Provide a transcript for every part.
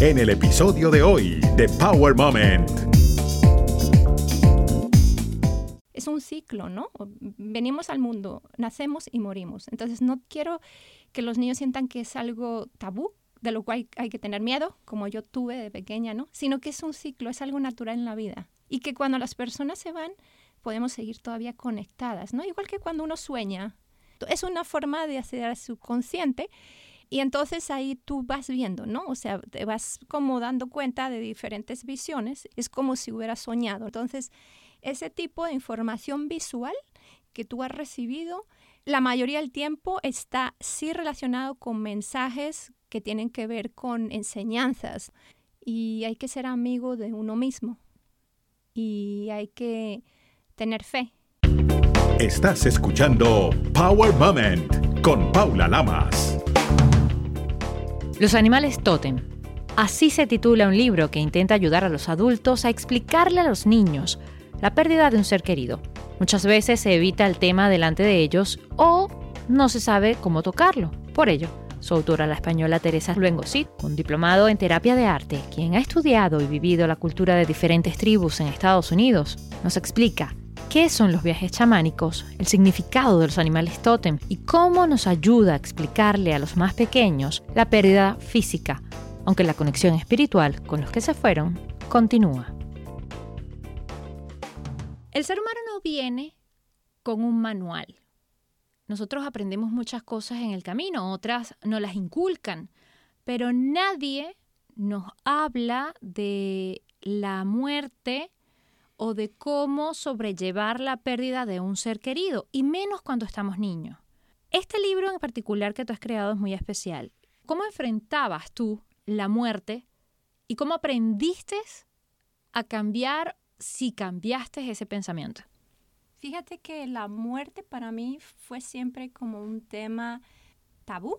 en el episodio de hoy de Power Moment. Es un ciclo, ¿no? Venimos al mundo, nacemos y morimos. Entonces no quiero que los niños sientan que es algo tabú, de lo cual hay que tener miedo, como yo tuve de pequeña, ¿no? Sino que es un ciclo, es algo natural en la vida. Y que cuando las personas se van, podemos seguir todavía conectadas, ¿no? Igual que cuando uno sueña. Es una forma de hacer al subconsciente y entonces ahí tú vas viendo, ¿no? O sea, te vas como dando cuenta de diferentes visiones. Es como si hubieras soñado. Entonces, ese tipo de información visual que tú has recibido, la mayoría del tiempo está sí relacionado con mensajes que tienen que ver con enseñanzas y hay que ser amigo de uno mismo y hay que tener fe. Estás escuchando Power Moment con Paula Lamas. Los animales totem. Así se titula un libro que intenta ayudar a los adultos a explicarle a los niños la pérdida de un ser querido. Muchas veces se evita el tema delante de ellos o no se sabe cómo tocarlo. Por ello, su autora, la española Teresa Luengosit, un diplomado en terapia de arte, quien ha estudiado y vivido la cultura de diferentes tribus en Estados Unidos, nos explica qué son los viajes chamánicos, el significado de los animales tótem y cómo nos ayuda a explicarle a los más pequeños la pérdida física, aunque la conexión espiritual con los que se fueron continúa. El ser humano no viene con un manual, nosotros aprendemos muchas cosas en el camino, otras nos las inculcan, pero nadie nos habla de la muerte o de cómo sobrellevar la pérdida de un ser querido, y menos cuando estamos niños. Este libro en particular que tú has creado es muy especial. ¿Cómo enfrentabas tú la muerte y cómo aprendiste a cambiar si cambiaste ese pensamiento? Fíjate que la muerte para mí fue siempre como un tema tabú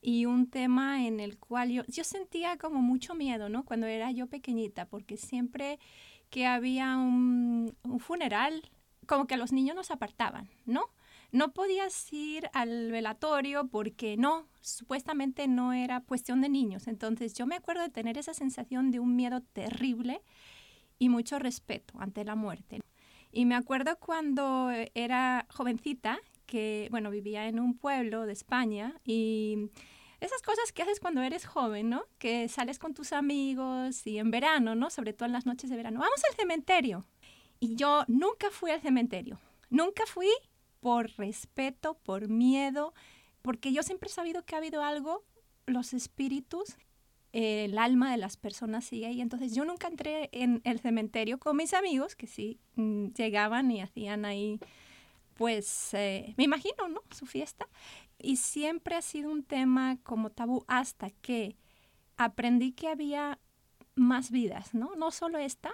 y un tema en el cual yo, yo sentía como mucho miedo, ¿no? Cuando era yo pequeñita, porque siempre que había un, un funeral, como que los niños nos apartaban, ¿no? No podías ir al velatorio porque no, supuestamente no era cuestión de niños. Entonces yo me acuerdo de tener esa sensación de un miedo terrible y mucho respeto ante la muerte. Y me acuerdo cuando era jovencita, que, bueno, vivía en un pueblo de España y esas cosas que haces cuando eres joven, ¿no? Que sales con tus amigos y en verano, ¿no? Sobre todo en las noches de verano. Vamos al cementerio. Y yo nunca fui al cementerio. Nunca fui por respeto, por miedo, porque yo siempre he sabido que ha habido algo, los espíritus el alma de las personas sigue ahí. Entonces yo nunca entré en el cementerio con mis amigos que sí mm, llegaban y hacían ahí, pues, eh, me imagino, ¿no? Su fiesta. Y siempre ha sido un tema como tabú hasta que aprendí que había más vidas, ¿no? No solo esta,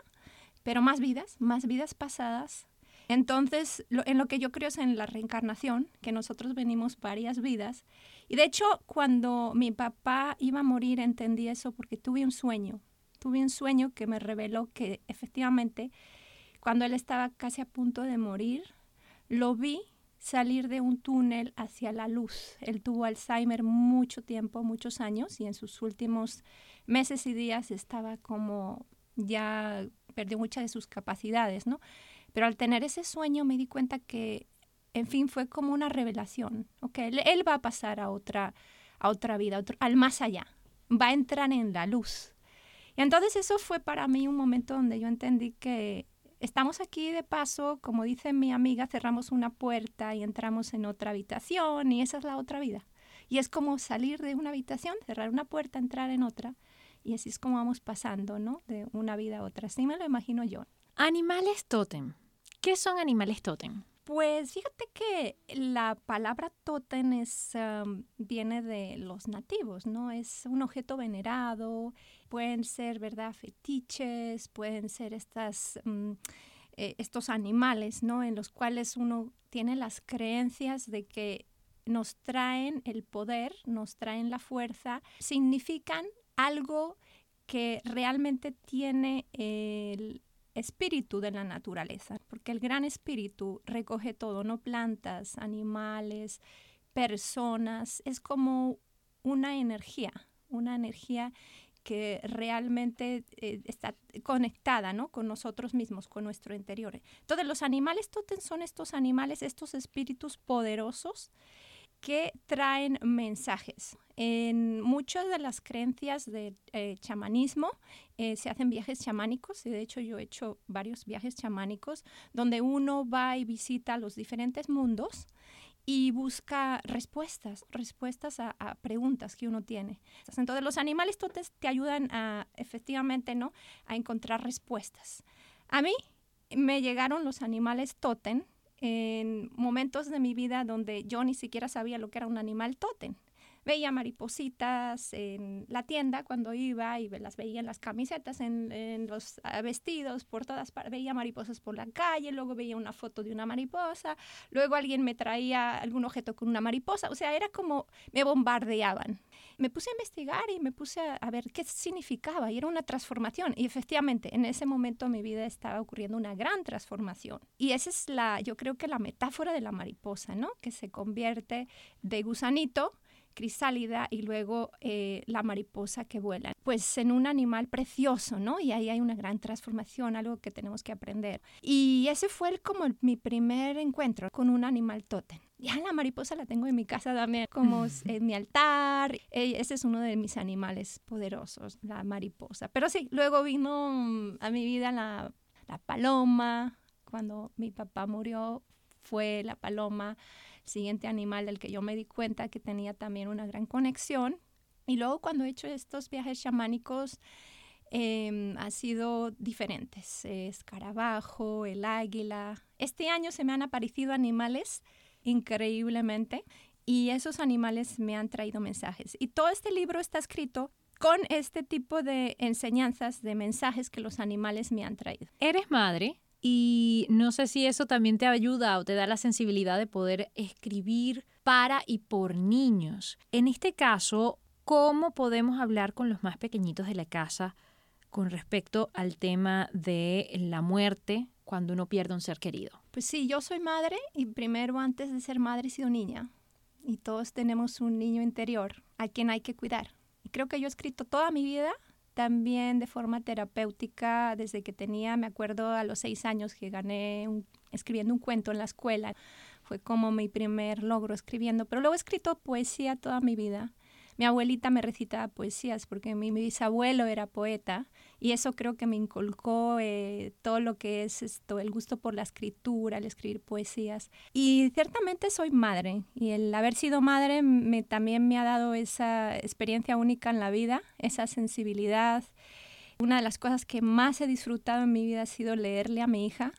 pero más vidas, más vidas pasadas. Entonces, en lo que yo creo es en la reencarnación, que nosotros venimos varias vidas y de hecho, cuando mi papá iba a morir, entendí eso porque tuve un sueño. Tuve un sueño que me reveló que efectivamente, cuando él estaba casi a punto de morir, lo vi salir de un túnel hacia la luz. Él tuvo Alzheimer mucho tiempo, muchos años, y en sus últimos meses y días estaba como ya perdió muchas de sus capacidades, ¿no? Pero al tener ese sueño me di cuenta que en fin, fue como una revelación. Okay, él, va a pasar a otra, a otra vida, al más allá. Va a entrar en la luz. Y entonces eso fue para mí un momento donde yo entendí que estamos aquí de paso, como dice mi amiga, cerramos una puerta y entramos en otra habitación y esa es la otra vida. Y es como salir de una habitación, cerrar una puerta, entrar en otra. Y así es como vamos pasando, ¿no? De una vida a otra. Así me lo imagino yo. Animales totem. ¿Qué son animales totem? Pues fíjate que la palabra totem es, viene de los nativos, ¿no? Es un objeto venerado, pueden ser, ¿verdad?, fetiches, pueden ser estas, mm, eh, estos animales, ¿no? En los cuales uno tiene las creencias de que nos traen el poder, nos traen la fuerza, significan algo que realmente tiene el, espíritu de la naturaleza, porque el gran espíritu recoge todo, no plantas, animales, personas, es como una energía, una energía que realmente eh, está conectada ¿no? con nosotros mismos, con nuestro interior. Entonces los animales totem son estos animales, estos espíritus poderosos que traen mensajes. En muchas de las creencias de eh, chamanismo eh, se hacen viajes chamánicos, y de hecho yo he hecho varios viajes chamánicos, donde uno va y visita los diferentes mundos y busca respuestas, respuestas a, preguntas que uno tiene. Entonces los animales totes te ayudan a efectivamente ¿no? a encontrar respuestas. A mí me llegaron los animales totem en momentos de mi vida donde yo ni siquiera sabía lo que era un animal totem veía maripositas en la tienda cuando iba y las veía en las camisetas, en, los ah, vestidos, por todas partes. Veía mariposas por la calle, luego veía una foto de una mariposa, luego alguien me traía algún objeto con una mariposa. O sea, era como me bombardeaban. Me puse a investigar y me puse a, ver qué significaba y era una transformación. Y efectivamente, en ese momento en mi vida estaba ocurriendo una gran transformación. Y esa es la, yo creo que la metáfora de la mariposa, ¿no? Que se convierte de gusanito crisálida y luego eh, la mariposa que vuela. Pues en un animal precioso, ¿no? Y ahí hay una gran transformación, algo que tenemos que aprender. Y ese fue como mi primer encuentro con un animal tótem. Ya la mariposa la tengo en mi casa también, como en mi altar. Ese es uno de mis animales poderosos, la mariposa. Pero sí, luego vino a mi vida la, la paloma. Cuando mi papá murió, fue la paloma siguiente animal del que yo me di cuenta que tenía también una gran conexión. Y luego cuando he hecho estos viajes chamánicos, eh, ha sido diferentes. Escarabajo, el águila. Este año se me han aparecido animales increíblemente y esos animales me han traído mensajes. Y todo este libro está escrito con este tipo de enseñanzas, de mensajes que los animales me han traído. ¿Eres madre? Y no sé si eso también te ayuda o te da la sensibilidad de poder escribir para y por niños. En este caso, ¿cómo podemos hablar con los más pequeñitos de la casa con respecto al tema de la muerte cuando uno pierde un ser querido? Pues sí, yo soy madre y primero antes de ser madre he sido niña. Y todos tenemos un niño interior a quien hay que cuidar. Y creo que yo he escrito toda mi vida también de forma terapéutica desde que tenía, me acuerdo a los seis años que gané escribiendo un cuento en la escuela. Fue como mi primer logro escribiendo, pero luego he escrito poesía toda mi vida mi abuelita me recitaba poesías porque mi, bisabuelo era poeta y eso creo que me inculcó eh, todo lo que es esto, el gusto por la escritura, el escribir poesías. Y ciertamente soy madre y el haber sido madre me, también me ha dado esa experiencia única en la vida, esa sensibilidad. Una de las cosas que más he disfrutado en mi vida ha sido leerle a mi hija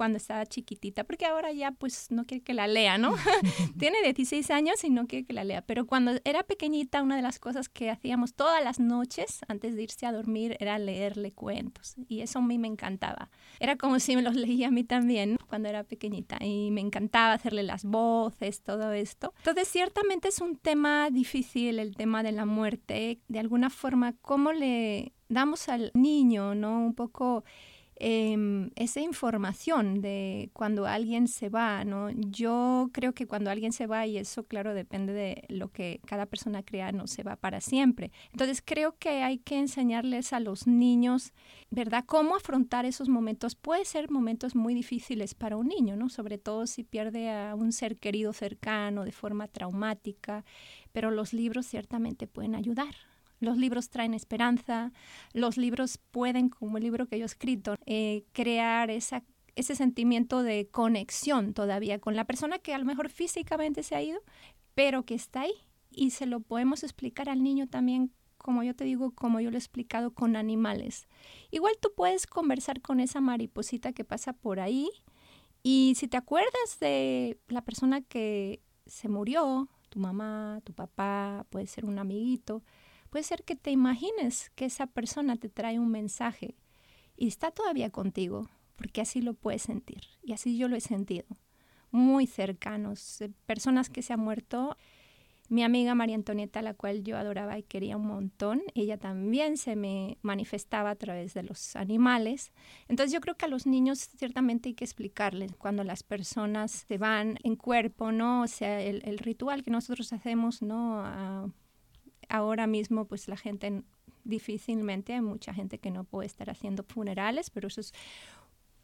cuando estaba chiquitita, porque ahora ya pues no quiere que la lea, ¿no? Tiene 16 años y no quiere que la lea, pero cuando era pequeñita una de las cosas que hacíamos todas las noches antes de irse a dormir era leerle cuentos y eso a mí me encantaba. Era como si me los leía a mí también cuando era pequeñita y me encantaba hacerle las voces, todo esto. Entonces ciertamente es un tema difícil el tema de la muerte, de alguna forma cómo le damos al niño, ¿no? Un poco Em, esa información de cuando alguien se va, ¿no? Yo creo que cuando alguien se va, y eso claro depende de lo que cada persona crea, no se va para siempre. Entonces creo que hay que enseñarles a los niños, ¿verdad?, cómo afrontar esos momentos. Puede ser momentos muy difíciles para un niño, ¿no? Sobre todo si pierde a un ser querido cercano de forma traumática, pero los libros ciertamente pueden ayudar los libros traen esperanza, los libros pueden, como el libro que yo he escrito, eh, crear ese sentimiento de conexión todavía con la persona que a lo mejor físicamente se ha ido, pero que está ahí. Y se lo podemos explicar al niño también, como yo te digo, como yo lo he explicado con animales. Igual tú puedes conversar con esa mariposita que pasa por ahí y si te acuerdas de la persona que se murió, tu mamá, tu papá, puede ser un amiguito, Puede ser que te imagines que esa persona te trae un mensaje y está todavía contigo, porque así lo puedes sentir. Y así yo lo he sentido. Muy cercanos, eh, personas que se han muerto. Mi amiga María Antonieta, la cual yo adoraba y quería un montón, ella también se me manifestaba a través de los animales. Entonces yo creo que a los niños ciertamente hay que explicarles cuando las personas se van en cuerpo, ¿no? O sea, el, ritual que nosotros hacemos, ¿no? Ahora mismo pues la gente difícilmente hay mucha gente que no puede estar haciendo funerales, pero eso es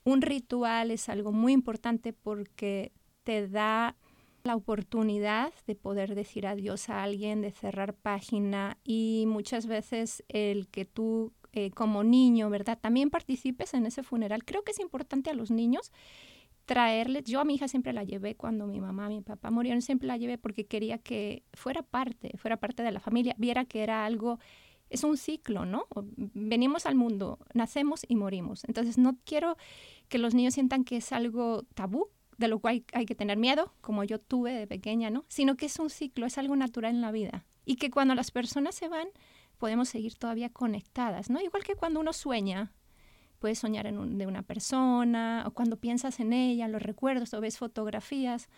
un ritual, es algo muy importante porque te da la oportunidad de poder decir adiós a alguien, de cerrar página y muchas veces el que tú eh, como niño, ¿verdad? También participes en ese funeral. Creo que es importante a los niños traerles, yo a mi hija siempre la llevé cuando mi mamá, mi papá murieron, siempre la llevé porque quería que fuera parte, fuera parte de la familia, viera que era algo, es un ciclo, ¿no? Venimos al mundo, nacemos y morimos. Entonces no quiero que los niños sientan que es algo tabú, de lo cual hay que tener miedo, como yo tuve de pequeña, ¿no? Sino que es un ciclo, es algo natural en la vida. Y que cuando las personas se van, podemos seguir todavía conectadas, ¿no? Igual que cuando uno sueña, puedes soñar en de una persona, o cuando piensas en ella, los recuerdos, o ves fotografías.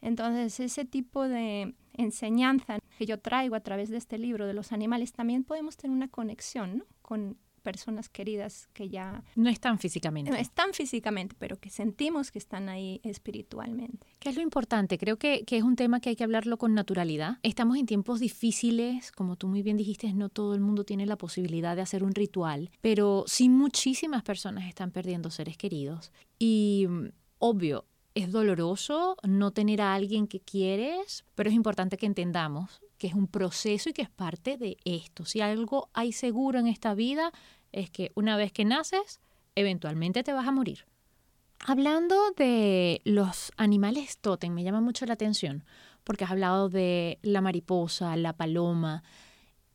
Entonces, ese tipo de enseñanza que yo traigo a través de este libro de los animales, también podemos tener una conexión con personas queridas que ya... No están físicamente. No están físicamente, pero que sentimos que están ahí espiritualmente. ¿Qué es lo importante? Creo que, que, es un tema que hay que hablarlo con naturalidad. Estamos en tiempos difíciles, como tú muy bien dijiste, no todo el mundo tiene la posibilidad de hacer un ritual, pero sí muchísimas personas están perdiendo seres queridos. Y obvio, es doloroso no tener a alguien que quieres, pero es importante que entendamos que es un proceso y que es parte de esto. Si algo hay seguro en esta vida es que una vez que naces, eventualmente te vas a morir. Hablando de los animales totem, me llama mucho la atención, porque has hablado de la mariposa, la paloma.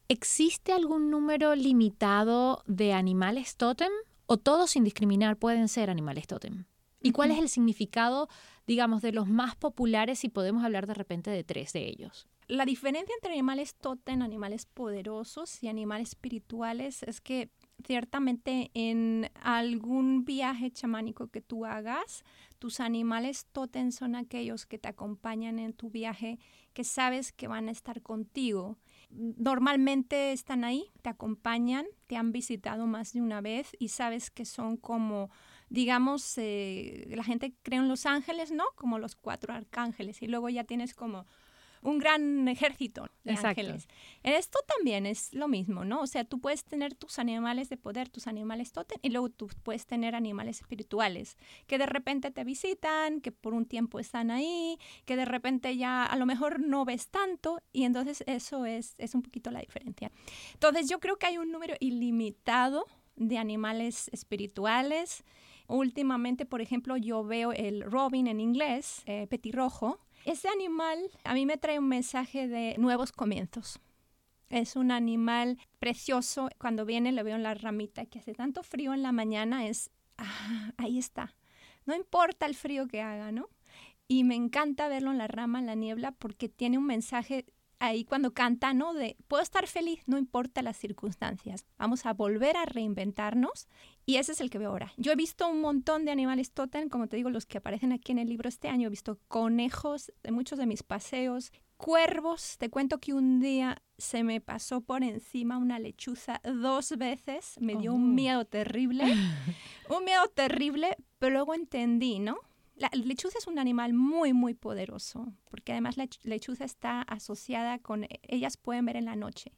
¿Existe algún número limitado de animales totem o todos sin discriminar pueden ser animales totem? ¿Y cuál es el significado, digamos, de los más populares si podemos hablar de repente de tres de ellos? La diferencia entre animales totem, animales poderosos y animales espirituales es que ciertamente en algún viaje chamánico que tú hagas, tus animales totem son aquellos que te acompañan en tu viaje, que sabes que van a estar contigo. Normalmente están ahí, te acompañan, te han visitado más de una vez y sabes que son como, digamos, eh, la gente cree en los ángeles, ¿no? Como los cuatro arcángeles y luego ya tienes como un gran ejército de ángeles. En esto también es lo mismo, ¿no? O sea, tú puedes tener tus animales de poder, tus animales totem, y luego tú puedes tener animales espirituales que de repente te visitan, que por un tiempo están ahí, que de repente ya a lo mejor no ves tanto, y entonces eso es, es un poquito la diferencia. Entonces yo creo que hay un número ilimitado de animales espirituales. Últimamente, por ejemplo, yo veo el robin en inglés, eh, petirrojo, ese animal a mí me trae un mensaje de nuevos comienzos. Es un animal precioso. Cuando viene le veo en la ramita que hace tanto frío en la mañana. Es, ah, ahí está. No importa el frío que haga, ¿no? Y me encanta verlo en la rama, en la niebla, porque tiene un mensaje ahí cuando canta, ¿no? De, puedo estar feliz, no importa las circunstancias. Vamos a volver a reinventarnos y ese es el que veo ahora. Yo he visto un montón de animales totem, como te digo, los que aparecen aquí en el libro este año. He visto conejos de muchos de mis paseos, cuervos. Te cuento que un día se me pasó por encima una lechuza dos veces. Me dio un oh. miedo terrible. un miedo terrible, pero luego entendí, ¿no? La lechuza es un animal muy, muy poderoso, porque además la lechuza está asociada con, e, ellas pueden ver en la noche,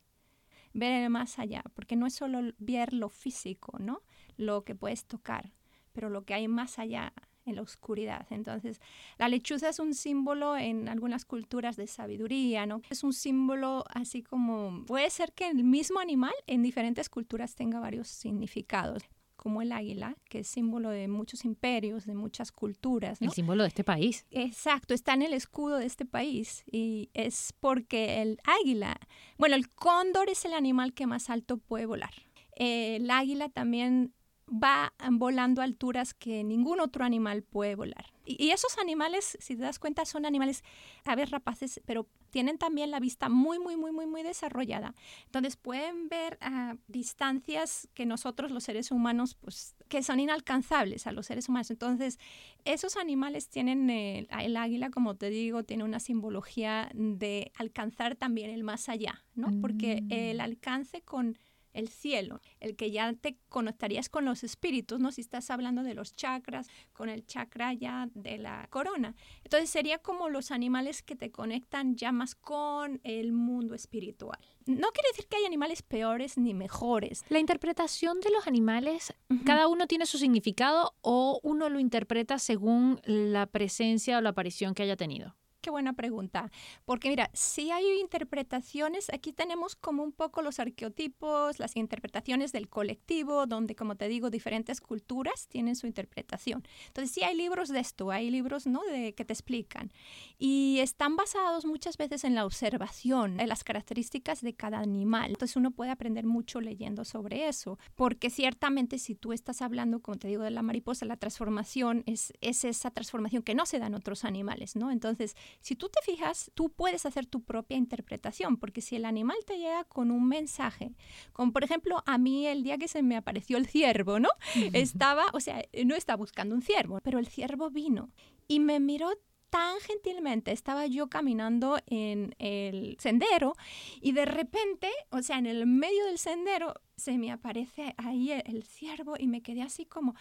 ver más allá, porque no es solo ver lo físico, ¿no? Lo que puedes tocar, pero lo que hay más allá en la oscuridad. Entonces, la lechuza es un símbolo en algunas culturas de sabiduría, ¿no? Es un símbolo así como, puede ser que el mismo animal en diferentes culturas tenga varios significados como el águila, que es símbolo de muchos imperios, de muchas culturas. El símbolo de este país. Exacto, está en el escudo de este país y es porque el águila, bueno, el cóndor es el animal que más alto puede volar. el águila también va volando a alturas que ningún otro animal puede volar. Y, esos animales, si te das cuenta, son animales aves rapaces, pero tienen también la vista muy, muy, muy, muy, muy desarrollada. Entonces pueden ver a distancias que nosotros los seres humanos, pues, que son inalcanzables a los seres humanos. Entonces, esos animales tienen, el, el águila, como te digo, tiene una simbología de alcanzar también el más allá, ¿no? Porque el mm. alcance con el cielo, el que ya te conectarías con los espíritus, ¿no? Si estás hablando de los chakras, con el chakra ya de la corona. Entonces sería como los animales que te conectan ya más con el mundo espiritual. No quiere decir que hay animales peores ni mejores. La interpretación de los animales, cada uno tiene su significado o uno lo interpreta según la presencia o la aparición que haya tenido qué buena pregunta. Porque mira, si hay interpretaciones, aquí tenemos como un poco los arqueotipos, las interpretaciones del colectivo, donde, como te digo, diferentes culturas tienen su interpretación. Entonces, sí hay libros de esto, hay libros ¿no? de, que te explican. Y están basados muchas veces en la observación de las características de cada animal. Entonces, uno puede aprender mucho leyendo sobre eso. Porque ciertamente, si tú estás hablando, como te digo, de la mariposa, la transformación es, es esa transformación que no se da en otros animales, ¿no? Entonces, si tú te fijas, tú puedes hacer tu propia interpretación, porque si el animal te llega con un mensaje, como por ejemplo a mí el día que se me apareció el ciervo, ¿no? Estaba, o sea, no estaba buscando un ciervo, pero el ciervo vino y me miró tan gentilmente estaba yo caminando en el sendero y de repente, o sea, en el medio del sendero se me aparece ahí el, el ciervo y me quedé así como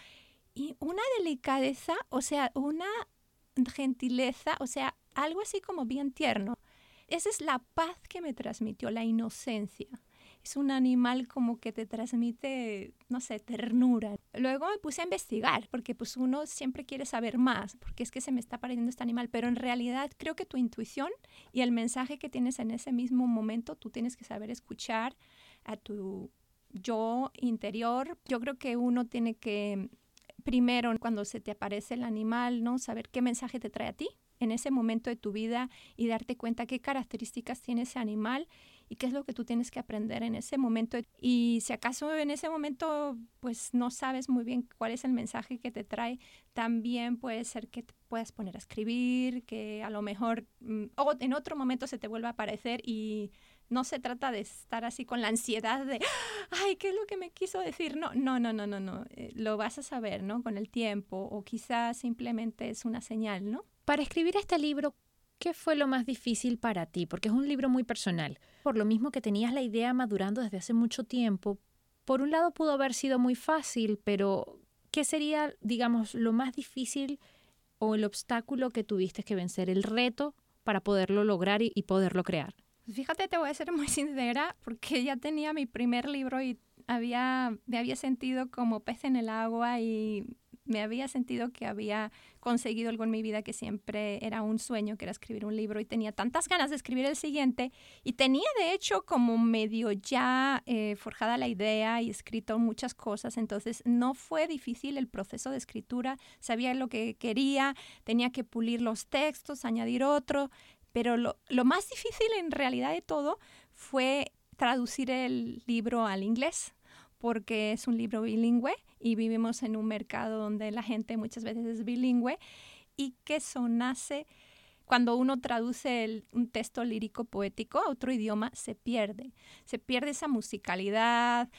y una delicadeza, o sea, una gentileza, o sea, algo así como bien tierno. Esa es la paz que me transmitió, la inocencia. Es un animal como que te transmite, no sé, ternura. Luego me puse a investigar, porque pues uno siempre quiere saber más, porque es que se me está pareciendo este animal, pero en realidad creo que tu intuición y el mensaje que tienes en ese mismo momento, tú tienes que saber escuchar a tu yo interior. Yo creo que uno tiene que primero cuando se te aparece el animal, ¿no? Saber qué mensaje te trae a ti en ese momento de tu vida y darte cuenta qué características tiene ese animal y qué es lo que tú tienes que aprender en ese momento. Y si acaso en ese momento pues no sabes muy bien cuál es el mensaje que te trae, también puede ser que te puedas poner a escribir, que a lo mejor mm, o en otro momento se te vuelva a aparecer y no se trata de estar así con la ansiedad de, ay, ¿qué es lo que me quiso decir? No, no, no, no, no, no. Eh, lo vas a saber, ¿no? Con el tiempo o quizás simplemente es una señal, ¿no? Para escribir este libro, ¿qué fue lo más difícil para ti? Porque es un libro muy personal. Por lo mismo que tenías la idea madurando desde hace mucho tiempo, por un lado pudo haber sido muy fácil, pero ¿qué sería, digamos, lo más difícil o el obstáculo que tuviste que vencer, el reto para poderlo lograr y, poderlo crear? Fíjate, te voy a ser muy sincera, porque ya tenía mi primer libro y había, me había sentido como pez en el agua y me había sentido que había conseguido algo en mi vida que siempre era un sueño, que era escribir un libro y tenía tantas ganas de escribir el siguiente y tenía de hecho como medio ya eh, forjada la idea y escrito muchas cosas, entonces no fue difícil el proceso de escritura, sabía lo que quería, tenía que pulir los textos, añadir otro, pero lo, lo más difícil en realidad de todo fue traducir el libro al inglés porque es un libro bilingüe y vivimos en un mercado donde la gente muchas veces es bilingüe y que eso nace cuando uno traduce un texto lírico poético a otro idioma, se pierde. Se pierde esa musicalidad.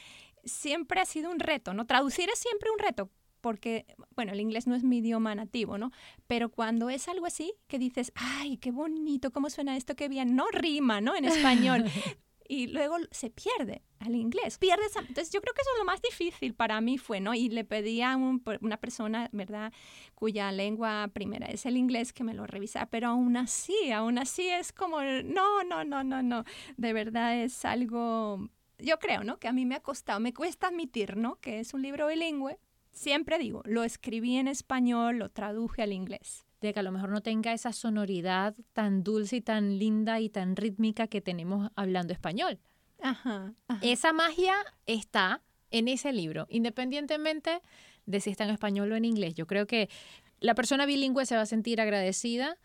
Siempre ha sido un reto, ¿no? Traducir es siempre un reto porque, bueno, el inglés no es mi idioma nativo, ¿no? Pero cuando es algo así, que dices, ay, qué bonito, cómo suena esto, qué bien, no rima, ¿no? En español. y luego se pierde al inglés. Pierdes, entonces yo creo que eso es lo más difícil para mí fue, ¿no? Y le pedí a una persona, ¿verdad? Cuya lengua primera es el inglés que me lo revisara, pero aún así, aún así es como, no, no, no, no, no, de verdad es algo, yo creo, ¿no? Que a mí me ha costado, me cuesta admitir, ¿no? Que es un libro bilingüe. Siempre digo, lo escribí en español, lo traduje al inglés de que a lo mejor no tenga esa sonoridad tan dulce y tan linda y tan rítmica que tenemos hablando español. Ajá, Esa magia está en ese libro, independientemente de si está en español o en inglés. Yo creo que la persona bilingüe se va a sentir agradecida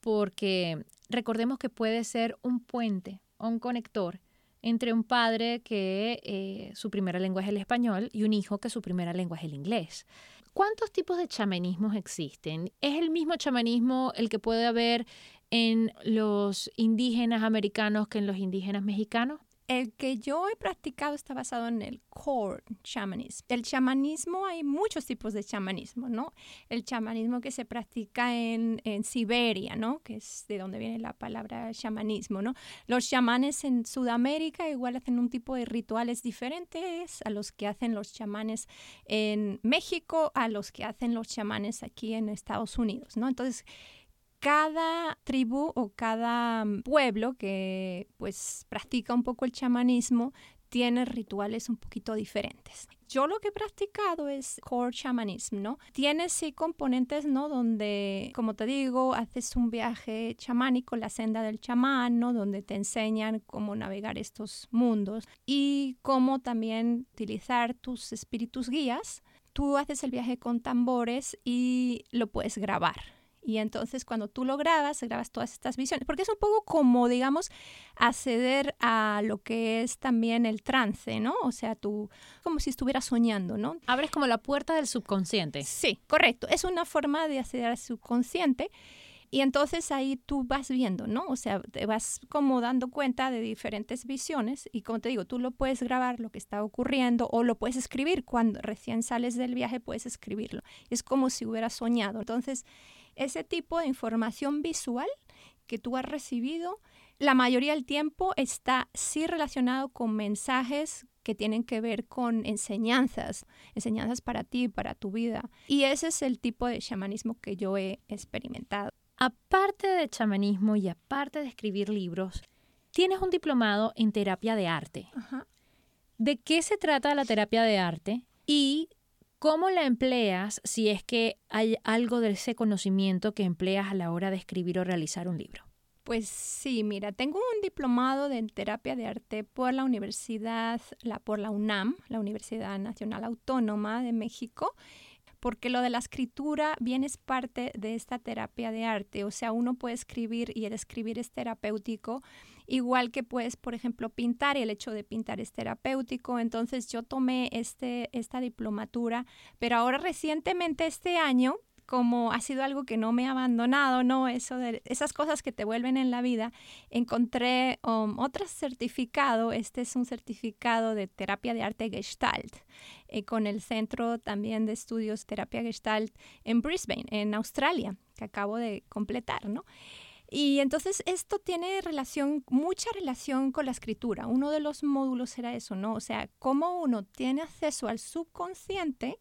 porque recordemos que puede ser un puente o un conector entre un padre que eh, su primera lengua es el español y un hijo que su primera lengua es el inglés. ¿Cuántos tipos de chamanismos existen? ¿Es el mismo chamanismo el que puede haber en los indígenas americanos que en los indígenas mexicanos? El que yo he practicado está basado en el core shamanism. El chamanismo, hay muchos tipos de chamanismo, ¿no? El chamanismo que se practica en, Siberia, ¿no? Que es de donde viene la palabra chamanismo, ¿no? Los chamanes en Sudamérica igual hacen un tipo de rituales diferentes a los que hacen los chamanes en México, a los que hacen los chamanes aquí en Estados Unidos, ¿no? Entonces, cada tribu o cada mm, pueblo que pues practica un poco el chamanismo tiene rituales un poquito diferentes. Yo lo que he practicado es core shamanism, ¿no? Tiene sí componentes, ¿no? Donde, como te digo, haces un viaje chamánico, la senda del chamán, ¿no? Donde te enseñan cómo navegar estos mundos y cómo también utilizar tus espíritus guías. Tú haces el viaje con tambores y lo puedes grabar. Y entonces cuando tú lo grabas, grabas todas estas visiones, porque es un poco como, digamos, acceder a lo que es también el trance, ¿no? O sea, tú como si estuvieras soñando, ¿no? Abres como la puerta del subconsciente. Sí, correcto. Es una forma de acceder al subconsciente. Y entonces ahí tú vas viendo, ¿no? O sea, te vas como dando cuenta de diferentes visiones y como te digo, tú lo puedes grabar lo que está ocurriendo o lo puedes escribir cuando recién sales del viaje, puedes escribirlo. Es como si hubieras soñado. Entonces, ese tipo de información visual que tú has recibido, la mayoría del tiempo está sí relacionado con mensajes que tienen que ver con enseñanzas, enseñanzas para ti, para tu vida. Y ese es el tipo de chamanismo que yo he experimentado. Aparte de chamanismo y aparte de escribir libros, tienes un diplomado en terapia de arte. ¿De qué se trata la terapia de arte? Y ¿Cómo la empleas si es que hay algo de ese conocimiento que empleas a la hora de escribir o realizar un libro? Pues sí, mira, tengo un diplomado de terapia de arte por la Universidad, la, por la UNAM, la Universidad Nacional Autónoma de México, porque lo de la escritura bien es parte de esta terapia de arte, o sea, uno puede escribir y el escribir es terapéutico igual que puedes, por ejemplo, pintar y el hecho de pintar es terapéutico. Entonces yo tomé este, esta diplomatura, pero ahora recientemente este año como ha sido algo que no me ha abandonado, ¿no? Eso de esas cosas que te vuelven en la vida, encontré um, otro certificado, este es un certificado de terapia de arte Gestalt, eh, con el Centro también de Estudios Terapia Gestalt en Brisbane, en Australia, que acabo de completar, ¿no? Y entonces esto tiene relación, mucha relación con la escritura. Uno de los módulos era eso, ¿no? O sea, cómo uno tiene acceso al subconsciente,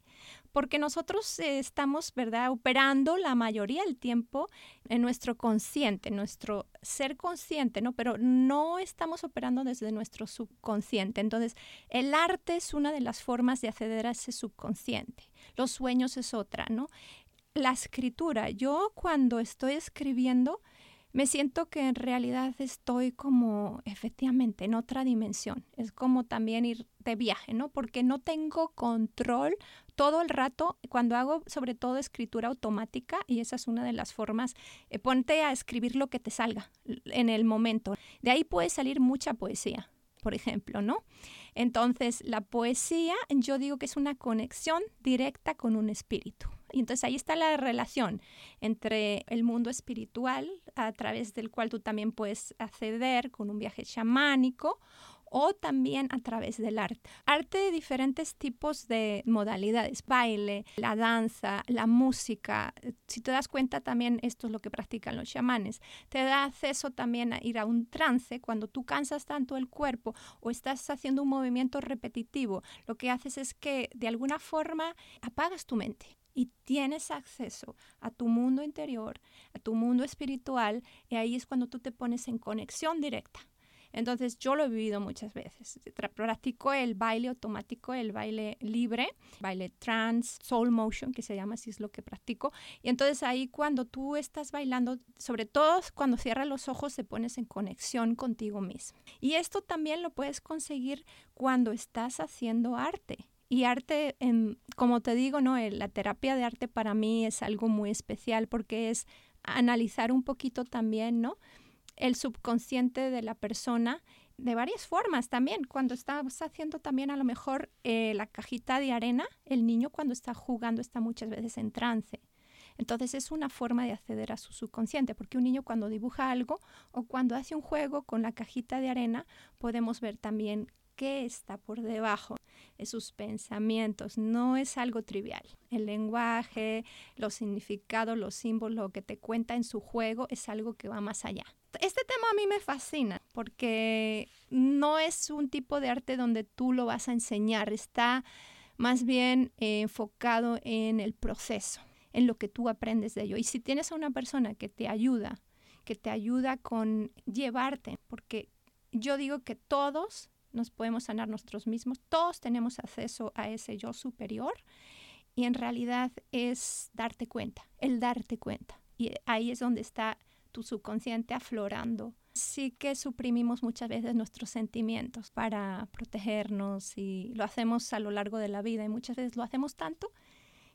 porque nosotros eh, estamos, ¿verdad?, operando la mayoría del tiempo en nuestro consciente, nuestro ser consciente, ¿no? Pero no estamos operando desde nuestro subconsciente. Entonces, el arte es una de las formas de acceder a ese subconsciente. Los sueños es otra, ¿no? La escritura, yo cuando estoy escribiendo, me siento que en realidad estoy como efectivamente en otra dimensión. Es como también ir de viaje, ¿no? Porque no tengo control todo el rato cuando hago sobre todo escritura automática y esa es una de las formas. Eh, ponte a escribir lo que te salga en el momento. De ahí puede salir mucha poesía, por ejemplo, ¿no? Entonces, la poesía yo digo que es una conexión directa con un espíritu. Y entonces ahí está la relación entre el mundo espiritual, a través del cual tú también puedes acceder con un viaje chamánico, o también a través del arte. Arte de diferentes tipos de modalidades, baile, la danza, la música. Si te das cuenta también esto es lo que practican los chamanes. Te da acceso también a ir a un trance cuando tú cansas tanto el cuerpo o estás haciendo un movimiento repetitivo. Lo que haces es que de alguna forma apagas tu mente y tienes acceso a tu mundo interior, a tu mundo espiritual, y ahí es cuando tú te pones en conexión directa. Entonces yo lo he vivido muchas veces. Practico el baile automático, el baile libre, baile trans, soul motion, que se llama así es lo que practico. Y entonces ahí cuando tú estás bailando, sobre todo cuando cierras los ojos, te pones en conexión contigo mismo. Y esto también lo puedes conseguir cuando estás haciendo arte. Y arte, como te digo, ¿no? la terapia de arte para mí es algo muy especial porque es analizar un poquito también, ¿no? El subconsciente de la persona de varias formas también. Cuando estás haciendo también a lo mejor eh, la cajita de arena, el niño cuando está jugando está muchas veces en trance. Entonces es una forma de acceder a su subconsciente, porque un niño cuando dibuja algo o cuando hace un juego con la cajita de arena, podemos ver también qué está por debajo de sus pensamientos. No es algo trivial. El lenguaje, los significados, los símbolos, lo que te cuenta en su juego es algo que va más allá. Este tema a mí me fascina porque no es un tipo de arte donde tú lo vas a enseñar, está más bien eh, enfocado en el proceso, en lo que tú aprendes de ello. Y si tienes a una persona que te ayuda, que te ayuda con llevarte, porque yo digo que todos nos podemos sanar nosotros mismos, todos tenemos acceso a ese yo superior y en realidad es darte cuenta, el darte cuenta. Y ahí es donde está tu subconsciente aflorando. Sí que suprimimos muchas veces nuestros sentimientos para protegernos y lo hacemos a lo largo de la vida y muchas veces lo hacemos tanto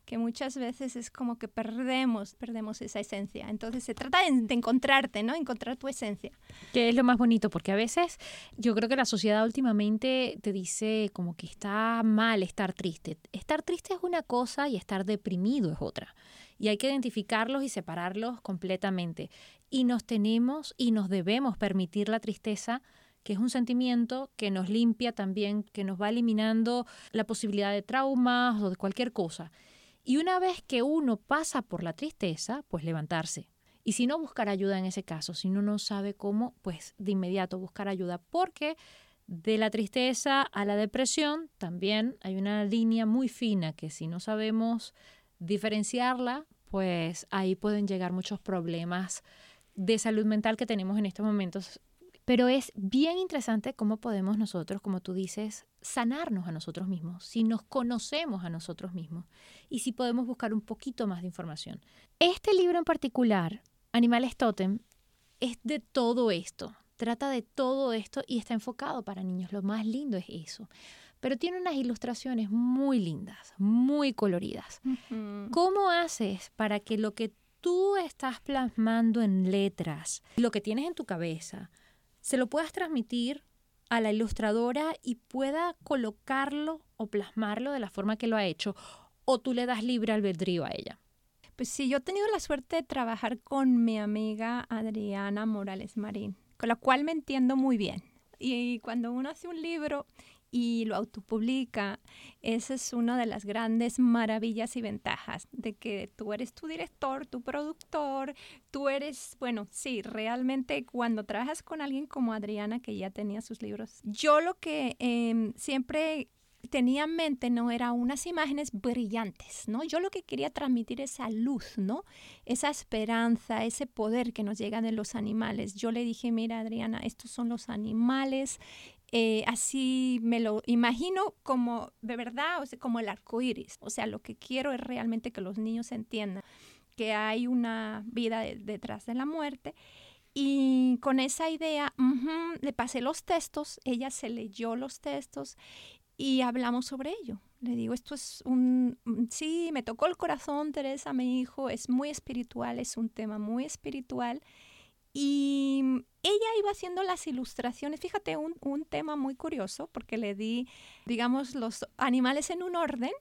que muchas veces es como que perdemos, perdemos esa esencia. Entonces se trata de, encontrarte, ¿no? Encontrar tu esencia. Que es lo más bonito, porque a veces yo creo que la sociedad últimamente te dice como que está mal estar triste. Estar triste es una cosa y estar deprimido es otra. Y hay que identificarlos y separarlos completamente. Y nos tenemos y nos debemos permitir la tristeza que es un sentimiento que nos limpia también, que nos va eliminando la posibilidad de traumas o de cualquier cosa. Y una vez que uno pasa por la tristeza, pues levantarse. Y si no, buscar ayuda en ese caso. Si uno no sabe cómo, pues de inmediato buscar ayuda. Porque de la tristeza a la depresión también hay una línea muy fina que si no sabemos diferenciarla, pues ahí pueden llegar muchos problemas de salud mental que tenemos en estos momentos pero es bien interesante cómo podemos nosotros, como tú dices, sanarnos a nosotros mismos, si nos conocemos a nosotros mismos y si podemos buscar un poquito más de información. Este libro en particular, Animales Totem, es de todo esto, trata de todo esto y está enfocado para niños. Lo más lindo es eso. Pero tiene unas ilustraciones muy lindas, muy coloridas. ¿Cómo haces para que lo que tú estás plasmando en letras, lo que tienes en tu cabeza, se lo puedas transmitir a la ilustradora y pueda colocarlo o plasmarlo de la forma que lo ha hecho, o tú le das libre albedrío a ella. Pues sí, yo he tenido la suerte de trabajar con mi amiga Adriana Morales Marín, con la cual me entiendo muy bien. Y cuando uno hace un libro y lo autopublica, esa es una de las grandes maravillas y ventajas de que tú eres tu director, tu productor, tú eres, bueno, sí, realmente cuando trabajas con alguien como Adriana, que ya tenía sus libros, yo lo que em, siempre tenía en mente no era unas imágenes brillantes, ¿no? Yo lo que quería transmitir esa luz, ¿no? Esa esperanza, ese poder que nos llega de los animales. Yo le dije, mira Adriana, estos son los animales eh, así me lo imagino como de verdad, o sea, como el arco iris. O sea, lo que quiero es realmente que los niños entiendan que hay una vida detrás de la muerte. Y con esa idea, le pasé los textos, ella se leyó los textos y hablamos sobre ello. Le digo, esto es un, sí, me tocó el corazón, Teresa, mi hijo, es muy espiritual, es un tema muy espiritual y ella iba haciendo las ilustraciones, fíjate, un, un tema muy curioso, porque le di, digamos, los animales en un orden,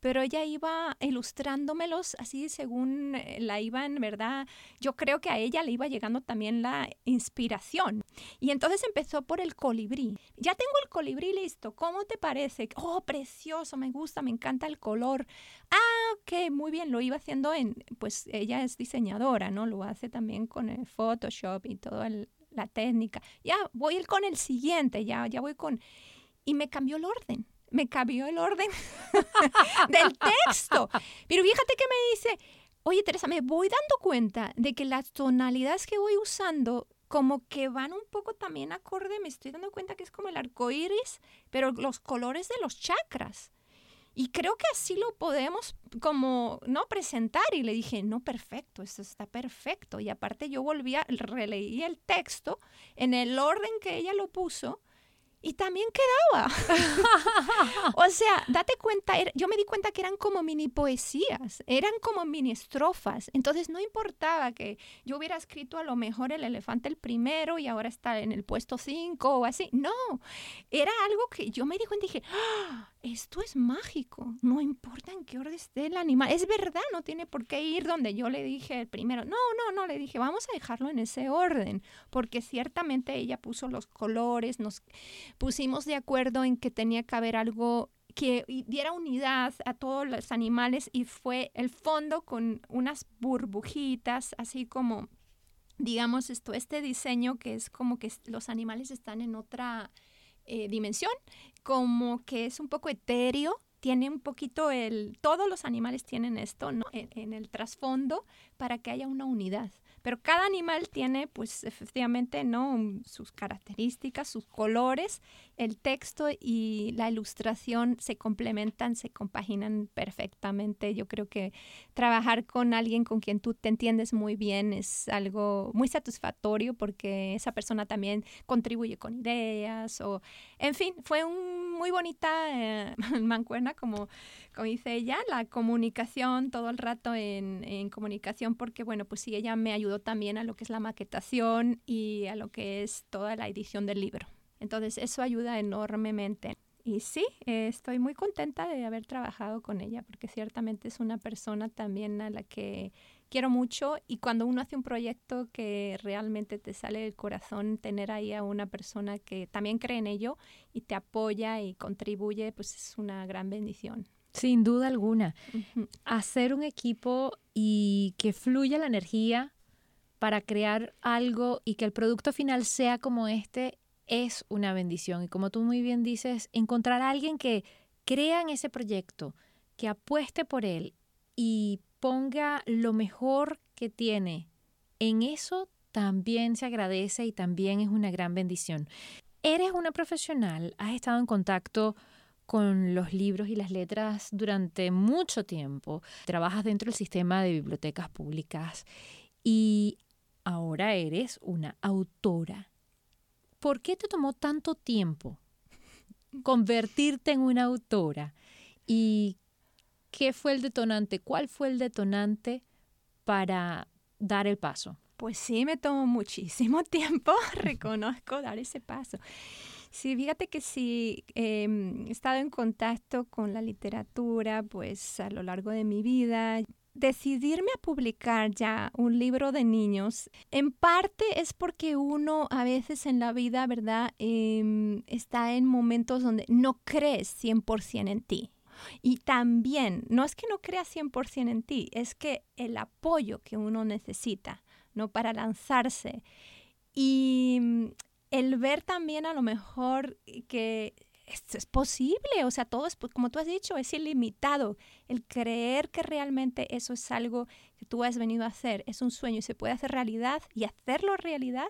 pero ella iba ilustrándomelos así según eh, la iban, ¿verdad? Yo creo que a ella le iba llegando también la inspiración. Y entonces empezó por el colibrí. Ya tengo el colibrí listo, ¿cómo te parece? Oh, precioso, me gusta, me encanta el color. Ah, ok, muy bien, lo iba haciendo en, pues ella es diseñadora, ¿no? Lo hace también con el Photoshop y toda la técnica. Ya voy con el siguiente, ya, ya voy con... Y me cambió el orden me cambió el orden del texto. Pero fíjate que me dice, oye Teresa, me voy dando cuenta de que las tonalidades que voy usando como que van un poco también acorde, me estoy dando cuenta que es como el arco iris, pero los colores de los chakras. Y creo que así lo podemos como, ¿no? Presentar. Y le dije, no, perfecto, esto está perfecto. Y aparte yo volví a, releí el texto en el orden que ella lo puso y también quedaba. o sea, date cuenta, yo me di cuenta que eran como mini poesías, eran como mini estrofas. Entonces no importaba que yo hubiera escrito a lo mejor el elefante el primero y ahora está en el puesto 5 o así. No, era algo que yo me di cuenta y dije, ¡Ah! Esto es mágico, no importa en qué orden esté el animal. Es verdad, no tiene por qué ir donde yo le dije el primero. No, no, no, le dije, vamos a dejarlo en ese orden, porque ciertamente ella puso los colores, nos pusimos de acuerdo en que tenía que haber algo que diera unidad a todos los animales y fue el fondo con unas burbujitas, así como, digamos, esto, este diseño que es como que los animales están en otra eh, dimensión, como que es un poco etéreo, tiene un poquito el, todos los animales tienen esto ¿no? en, el trasfondo para que haya una unidad. Pero cada animal tiene, pues efectivamente, ¿no? sus características, sus colores, el texto y la ilustración se complementan, se compaginan perfectamente. Yo creo que trabajar con alguien con quien tú te entiendes muy bien es algo muy satisfactorio porque esa persona también contribuye con ideas o, en fin, fue un muy bonita eh, mancuerna, como, dice ella, la comunicación todo el rato en, en comunicación porque, bueno, pues sí, ella me ayudó también a lo que es la maquetación y a lo que es toda la edición del libro. Entonces eso ayuda enormemente. Y sí, eh, estoy muy contenta de haber trabajado con ella porque ciertamente es una persona también a la que quiero mucho y cuando uno hace un proyecto que realmente te sale del corazón, tener ahí a una persona que también cree en ello y te apoya y contribuye, pues es una gran bendición. Sin duda alguna. Hacer un equipo y que fluya la energía para crear algo y que el producto final sea como este es una bendición. Y como tú muy bien dices, encontrar a alguien que crea en ese proyecto, que apueste por él y ponga lo mejor que tiene en eso también se agradece y también es una gran bendición. Eres una profesional, has estado en contacto con los libros y las letras durante mucho tiempo, trabajas dentro del sistema de bibliotecas públicas y ahora eres una autora ¿por qué te tomó tanto tiempo convertirte en una autora? ¿Y qué fue el detonante? ¿Cuál fue el detonante para dar el paso? Pues sí, me tomó muchísimo tiempo, reconozco, dar ese paso. Sí, fíjate que sí, em, he estado en contacto con la literatura, pues a lo largo de mi vida decidirme a publicar ya un libro de niños, en parte es porque uno a veces en la vida, ¿verdad? Em, está en momentos donde no crees 100% en ti. Y también, no es que no creas 100% en ti, es que el apoyo que uno necesita, ¿no? Para lanzarse. Y mm, el ver también a lo mejor que es posible, o sea, todo es, como tú has dicho, es ilimitado. El creer que realmente eso es algo que tú has venido a hacer, es un sueño y se puede hacer realidad y hacerlo realidad,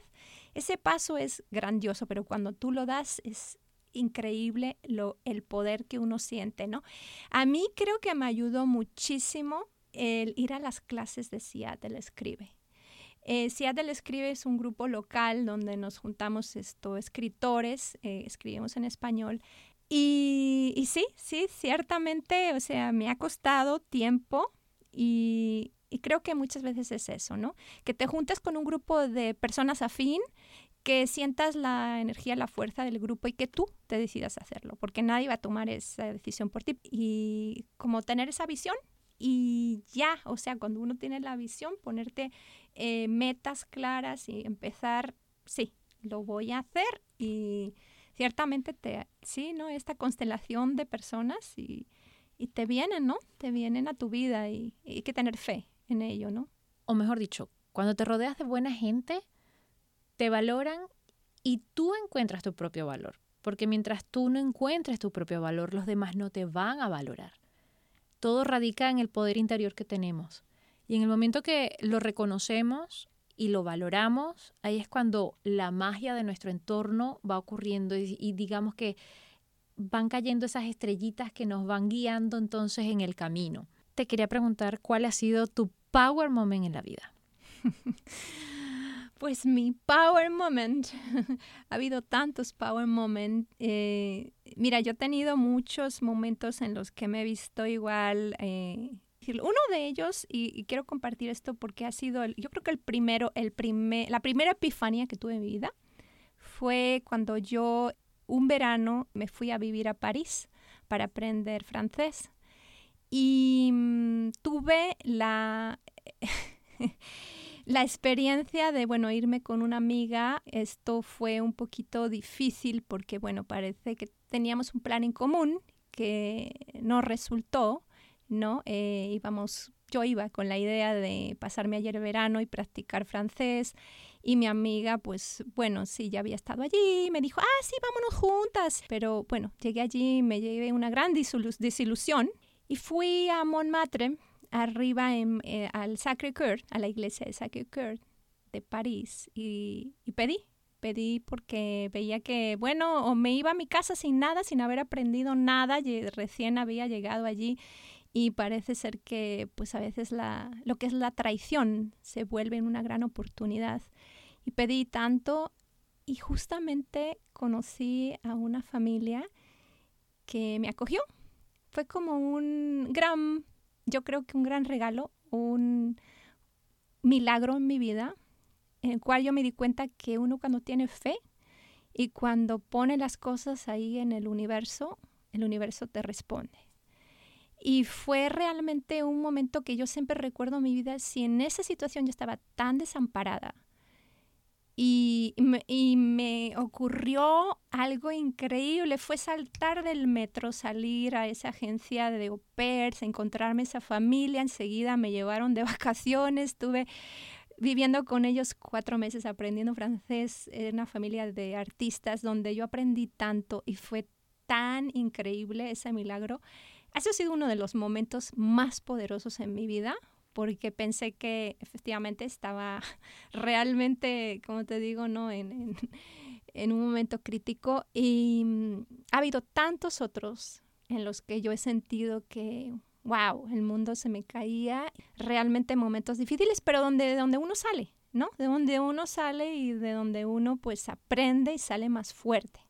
ese paso es grandioso, pero cuando tú lo das es increíble lo, el poder que uno siente, ¿no? A mí creo que me ayudó muchísimo el ir a las clases de Seattle Escribe. Eh, Seattle Escribe es un grupo local donde nos juntamos esto, escritores, eh, escribimos en español. Y, sí, sí, ciertamente, o sea, me ha costado tiempo y, y creo que muchas veces es eso, ¿no? Que te juntes con un grupo de personas afín que sientas la energía, la fuerza del grupo y que tú te decidas hacerlo, porque nadie va a tomar esa decisión por ti. Y como tener esa visión y ya, o sea, cuando uno tiene la visión, ponerte eh, metas claras y empezar, sí, lo voy a hacer y ciertamente te, sí, ¿no? Esta constelación de personas y, te vienen, ¿no? Te vienen a tu vida y, y hay que tener fe en ello, ¿no? O mejor dicho, cuando te rodeas de buena gente, te valoran y tú encuentras tu propio valor. Porque mientras tú no encuentres tu propio valor, los demás no te van a valorar. Todo radica en el poder interior que tenemos. Y en el momento que lo reconocemos y lo valoramos, ahí es cuando la magia de nuestro entorno va ocurriendo y, digamos que van cayendo esas estrellitas que nos van guiando entonces en el camino. Te quería preguntar cuál ha sido tu power moment en la vida. Pues mi power moment, ha habido tantos power moments. Eh, mira, yo he tenido muchos momentos en los que me he visto igual eh, uno de ellos, y, quiero compartir esto porque ha sido, el, yo creo que el primero, el primer, la primera epifanía que tuve en mi vida fue cuando yo un verano me fui a vivir a París para aprender francés. Y mm, tuve la, la experiencia de, bueno, irme con una amiga. Esto fue un poquito difícil porque, bueno, parece que teníamos un plan en común que no resultó, ¿no? Eh, íbamos, yo iba con la idea de pasarme ayer verano y practicar francés y mi amiga, pues bueno, sí, ya había estado allí, me dijo, ah, sí, vámonos juntas. Pero bueno, llegué allí me llevé una gran desilusión y fui a Montmartre, arriba en, eh, al Sacré-Cœur, a la iglesia de Sacré-Cœur de París, y, pedí, pedí porque veía que, bueno, o me iba a mi casa sin nada, sin haber aprendido nada, recién había llegado allí y parece ser que pues a veces la, lo que es la traición se vuelve en una gran oportunidad. Y pedí tanto y justamente conocí a una familia que me acogió fue como un gran, yo creo que un gran regalo, un milagro en mi vida, en el cual yo me di cuenta que uno cuando tiene fe y cuando pone las cosas ahí en el universo, el universo te responde. Y fue realmente un momento que yo siempre recuerdo en mi vida, si en esa situación yo estaba tan desamparada, y me, ocurrió algo increíble, fue saltar del metro, salir a esa agencia de au pairs, encontrarme esa familia, enseguida me llevaron de vacaciones, estuve viviendo con ellos cuatro meses aprendiendo francés, en una familia de artistas donde yo aprendí tanto y fue tan increíble ese milagro. Ha sido uno de los momentos más poderosos en mi vida, porque pensé que efectivamente estaba realmente, como te digo, ¿no? En, en, un momento crítico y mm, ha habido tantos otros en los que yo he sentido que, wow, el mundo se me caía, realmente momentos difíciles, pero donde, donde uno sale, ¿no? De donde uno sale y de donde uno pues aprende y sale más fuerte.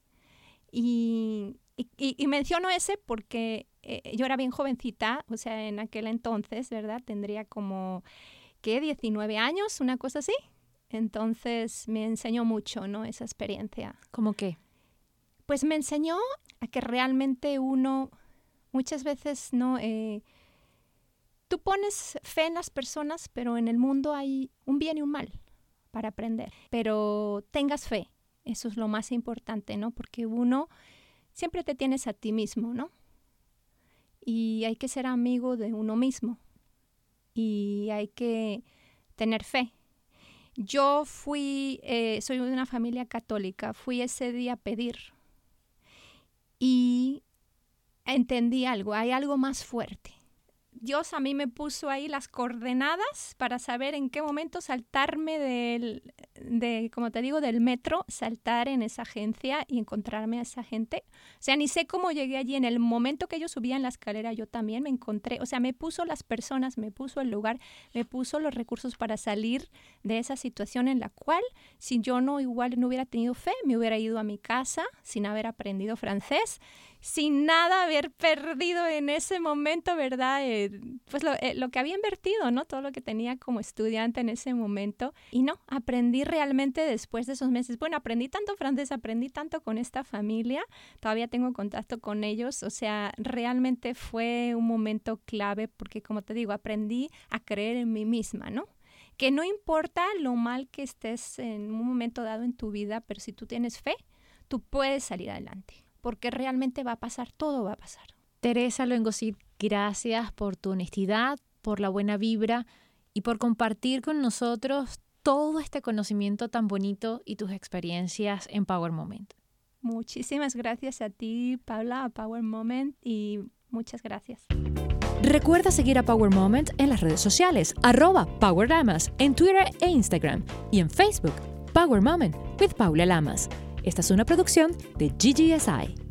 Y, y menciono ese porque eh, yo era bien jovencita, o sea, en aquel entonces, ¿verdad? Tendría como, ¿qué? 19 años, una cosa así. Entonces me enseñó mucho, ¿no? Esa experiencia. ¿Cómo qué? Pues me enseñó a que realmente uno muchas veces no... Eh, tú pones fe en las personas, pero en el mundo hay un bien y un mal para aprender. Pero tengas fe, eso es lo más importante, ¿no? Porque uno siempre te tienes a ti mismo, ¿no? Y hay que ser amigo de uno mismo y hay que tener fe. Yo fui, eh, soy de una familia católica, fui ese día a pedir y entendí algo, hay algo más fuerte. Dios a mí me puso ahí las coordenadas para saber en qué momento saltarme del, de, como te digo, del metro, saltar en esa agencia y encontrarme a esa gente. O sea, ni sé cómo llegué allí. En el momento que yo subía la escalera, yo también me encontré. O sea, me puso las personas, me puso el lugar, me puso los recursos para salir de esa situación en la cual, si yo no igual no hubiera tenido fe, me hubiera ido a mi casa sin haber aprendido francés sin nada haber perdido en ese momento, ¿verdad? Eh, pues eh, lo, que había invertido, ¿no? Todo lo que tenía como estudiante en ese momento. Y no, aprendí realmente después de esos meses. Bueno, aprendí tanto francés, aprendí tanto con esta familia, todavía tengo contacto con ellos, o sea, realmente fue un momento clave porque, como te digo, aprendí a creer en mí misma, ¿no? Que no importa lo mal que estés en un momento dado en tu vida, pero si tú tienes fe, tú puedes salir adelante porque realmente va a pasar, todo va a pasar. Teresa Luengosit, gracias por tu honestidad, por la buena vibra y por compartir con nosotros todo este conocimiento tan bonito y tus experiencias en Power Moment. Muchísimas gracias a ti, Paula, a Power Moment y muchas gracias. Recuerda seguir a Power Moment en las redes sociales, arroba Power Lamas, en Twitter e Instagram y en Facebook, Power Moment with Paula Lamas. Esta es una producción de GGSI.